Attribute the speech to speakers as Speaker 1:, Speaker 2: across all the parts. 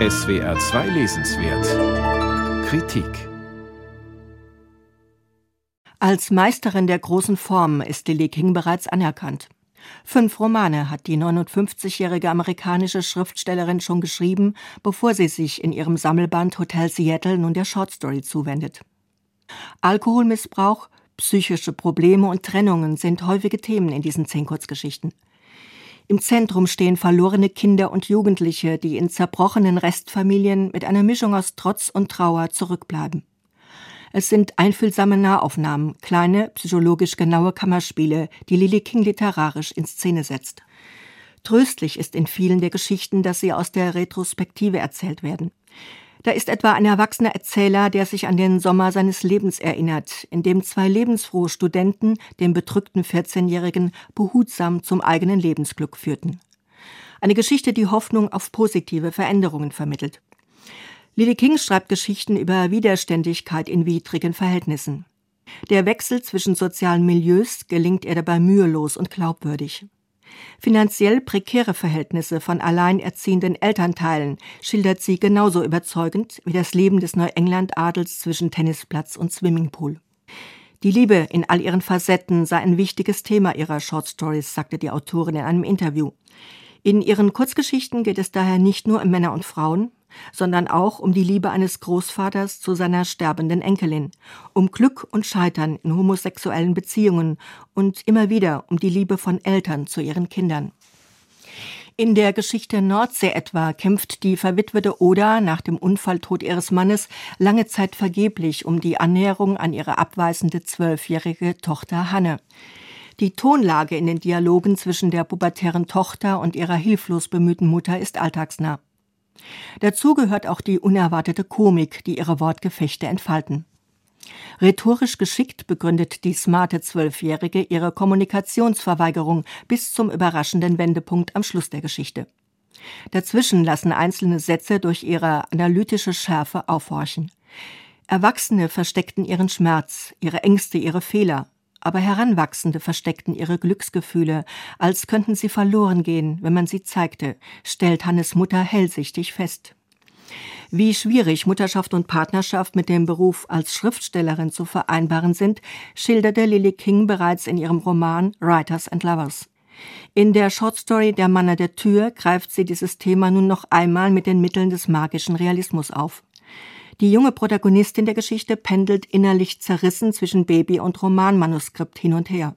Speaker 1: SWR 2 Lesenswert Kritik
Speaker 2: Als Meisterin der großen Form ist Lily King bereits anerkannt. Fünf Romane hat die 59-jährige amerikanische Schriftstellerin schon geschrieben, bevor sie sich in ihrem Sammelband Hotel Seattle nun der Shortstory zuwendet. Alkoholmissbrauch, psychische Probleme und Trennungen sind häufige Themen in diesen zehn Kurzgeschichten. Im Zentrum stehen verlorene Kinder und Jugendliche, die in zerbrochenen Restfamilien mit einer Mischung aus Trotz und Trauer zurückbleiben. Es sind einfühlsame Nahaufnahmen, kleine, psychologisch genaue Kammerspiele, die Lily King literarisch in Szene setzt. Tröstlich ist in vielen der Geschichten, dass sie aus der Retrospektive erzählt werden. Da ist etwa ein erwachsener Erzähler, der sich an den Sommer seines Lebens erinnert, in dem zwei lebensfrohe Studenten den bedrückten 14-Jährigen behutsam zum eigenen Lebensglück führten. Eine Geschichte, die Hoffnung auf positive Veränderungen vermittelt. Lily King schreibt Geschichten über Widerständigkeit in widrigen Verhältnissen. Der Wechsel zwischen sozialen Milieus gelingt ihr dabei mühelos und glaubwürdig. Finanziell prekäre Verhältnisse von alleinerziehenden Elternteilen schildert sie genauso überzeugend wie das Leben des Neuengland-Adels zwischen Tennisplatz und Swimmingpool. Die Liebe in all ihren Facetten sei ein wichtiges Thema ihrer Short Stories, sagte die Autorin in einem Interview. In ihren Kurzgeschichten geht es daher nicht nur um Männer und Frauen, sondern auch um die Liebe eines Großvaters zu seiner sterbenden Enkelin, um Glück und Scheitern in homosexuellen Beziehungen und immer wieder um die Liebe von Eltern zu ihren Kindern. In der Geschichte Nordsee etwa kämpft die verwitwete Oda nach dem Unfalltod ihres Mannes lange Zeit vergeblich um die Annäherung an ihre abweisende zwölfjährige Tochter Hanne. Die Tonlage in den Dialogen zwischen der pubertären Tochter und ihrer hilflos bemühten Mutter ist alltagsnah. Dazu gehört auch die unerwartete Komik, die ihre Wortgefechte entfalten. Rhetorisch geschickt begründet die smarte Zwölfjährige ihre Kommunikationsverweigerung bis zum überraschenden Wendepunkt am Schluss der Geschichte. Dazwischen lassen einzelne Sätze durch ihre analytische Schärfe aufhorchen. Erwachsene versteckten ihren Schmerz, ihre Ängste, ihre Fehler, aber Heranwachsende versteckten ihre Glücksgefühle, als könnten sie verloren gehen, wenn man sie zeigte, stellt Hannes Mutter hellsichtig fest. Wie schwierig Mutterschaft und Partnerschaft mit dem Beruf als Schriftstellerin zu vereinbaren sind, schilderte Lily King bereits in ihrem Roman Writers and Lovers. In der Shortstory Der Mann an der Tür greift sie dieses Thema nun noch einmal mit den Mitteln des magischen Realismus auf. Die junge Protagonistin der Geschichte pendelt innerlich zerrissen zwischen Baby und Romanmanuskript hin und her.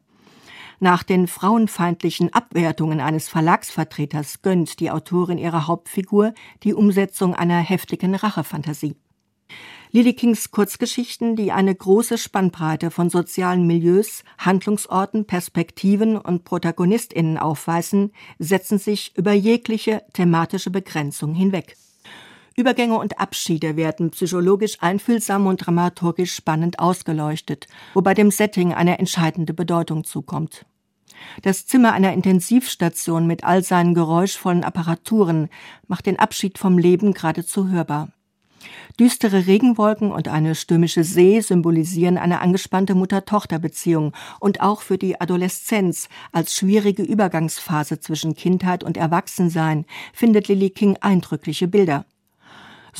Speaker 2: Nach den frauenfeindlichen Abwertungen eines Verlagsvertreters gönnt die Autorin ihrer Hauptfigur die Umsetzung einer heftigen Rachefantasie. Lily Kings Kurzgeschichten, die eine große Spannbreite von sozialen Milieus, Handlungsorten, Perspektiven und ProtagonistInnen aufweisen, setzen sich über jegliche thematische Begrenzung hinweg. Übergänge und Abschiede werden psychologisch einfühlsam und dramaturgisch spannend ausgeleuchtet, wobei dem Setting eine entscheidende Bedeutung zukommt. Das Zimmer einer Intensivstation mit all seinen geräuschvollen Apparaturen macht den Abschied vom Leben geradezu hörbar. Düstere Regenwolken und eine stürmische See symbolisieren eine angespannte Mutter-Tochter-Beziehung und auch für die Adoleszenz als schwierige Übergangsphase zwischen Kindheit und Erwachsensein findet Lily King eindrückliche Bilder.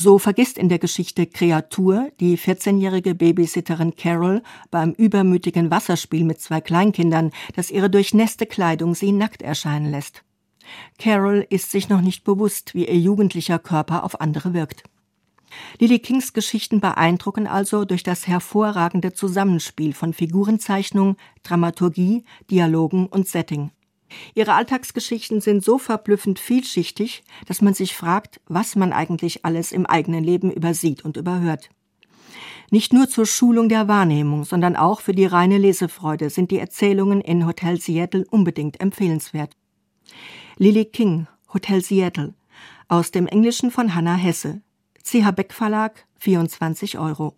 Speaker 2: So vergisst in der Geschichte Kreatur die 14-jährige Babysitterin Carol beim übermütigen Wasserspiel mit zwei Kleinkindern, dass ihre durchnässte Kleidung sie nackt erscheinen lässt. Carol ist sich noch nicht bewusst, wie ihr jugendlicher Körper auf andere wirkt. Lily Kings Geschichten beeindrucken also durch das hervorragende Zusammenspiel von Figurenzeichnung, Dramaturgie, Dialogen und Setting. Ihre Alltagsgeschichten sind so verblüffend vielschichtig, dass man sich fragt, was man eigentlich alles im eigenen Leben übersieht und überhört. Nicht nur zur Schulung der Wahrnehmung, sondern auch für die reine Lesefreude sind die Erzählungen in Hotel Seattle unbedingt empfehlenswert. Lily King, Hotel Seattle, aus dem Englischen von Hannah Hesse, CH Beck Verlag, 24 Euro.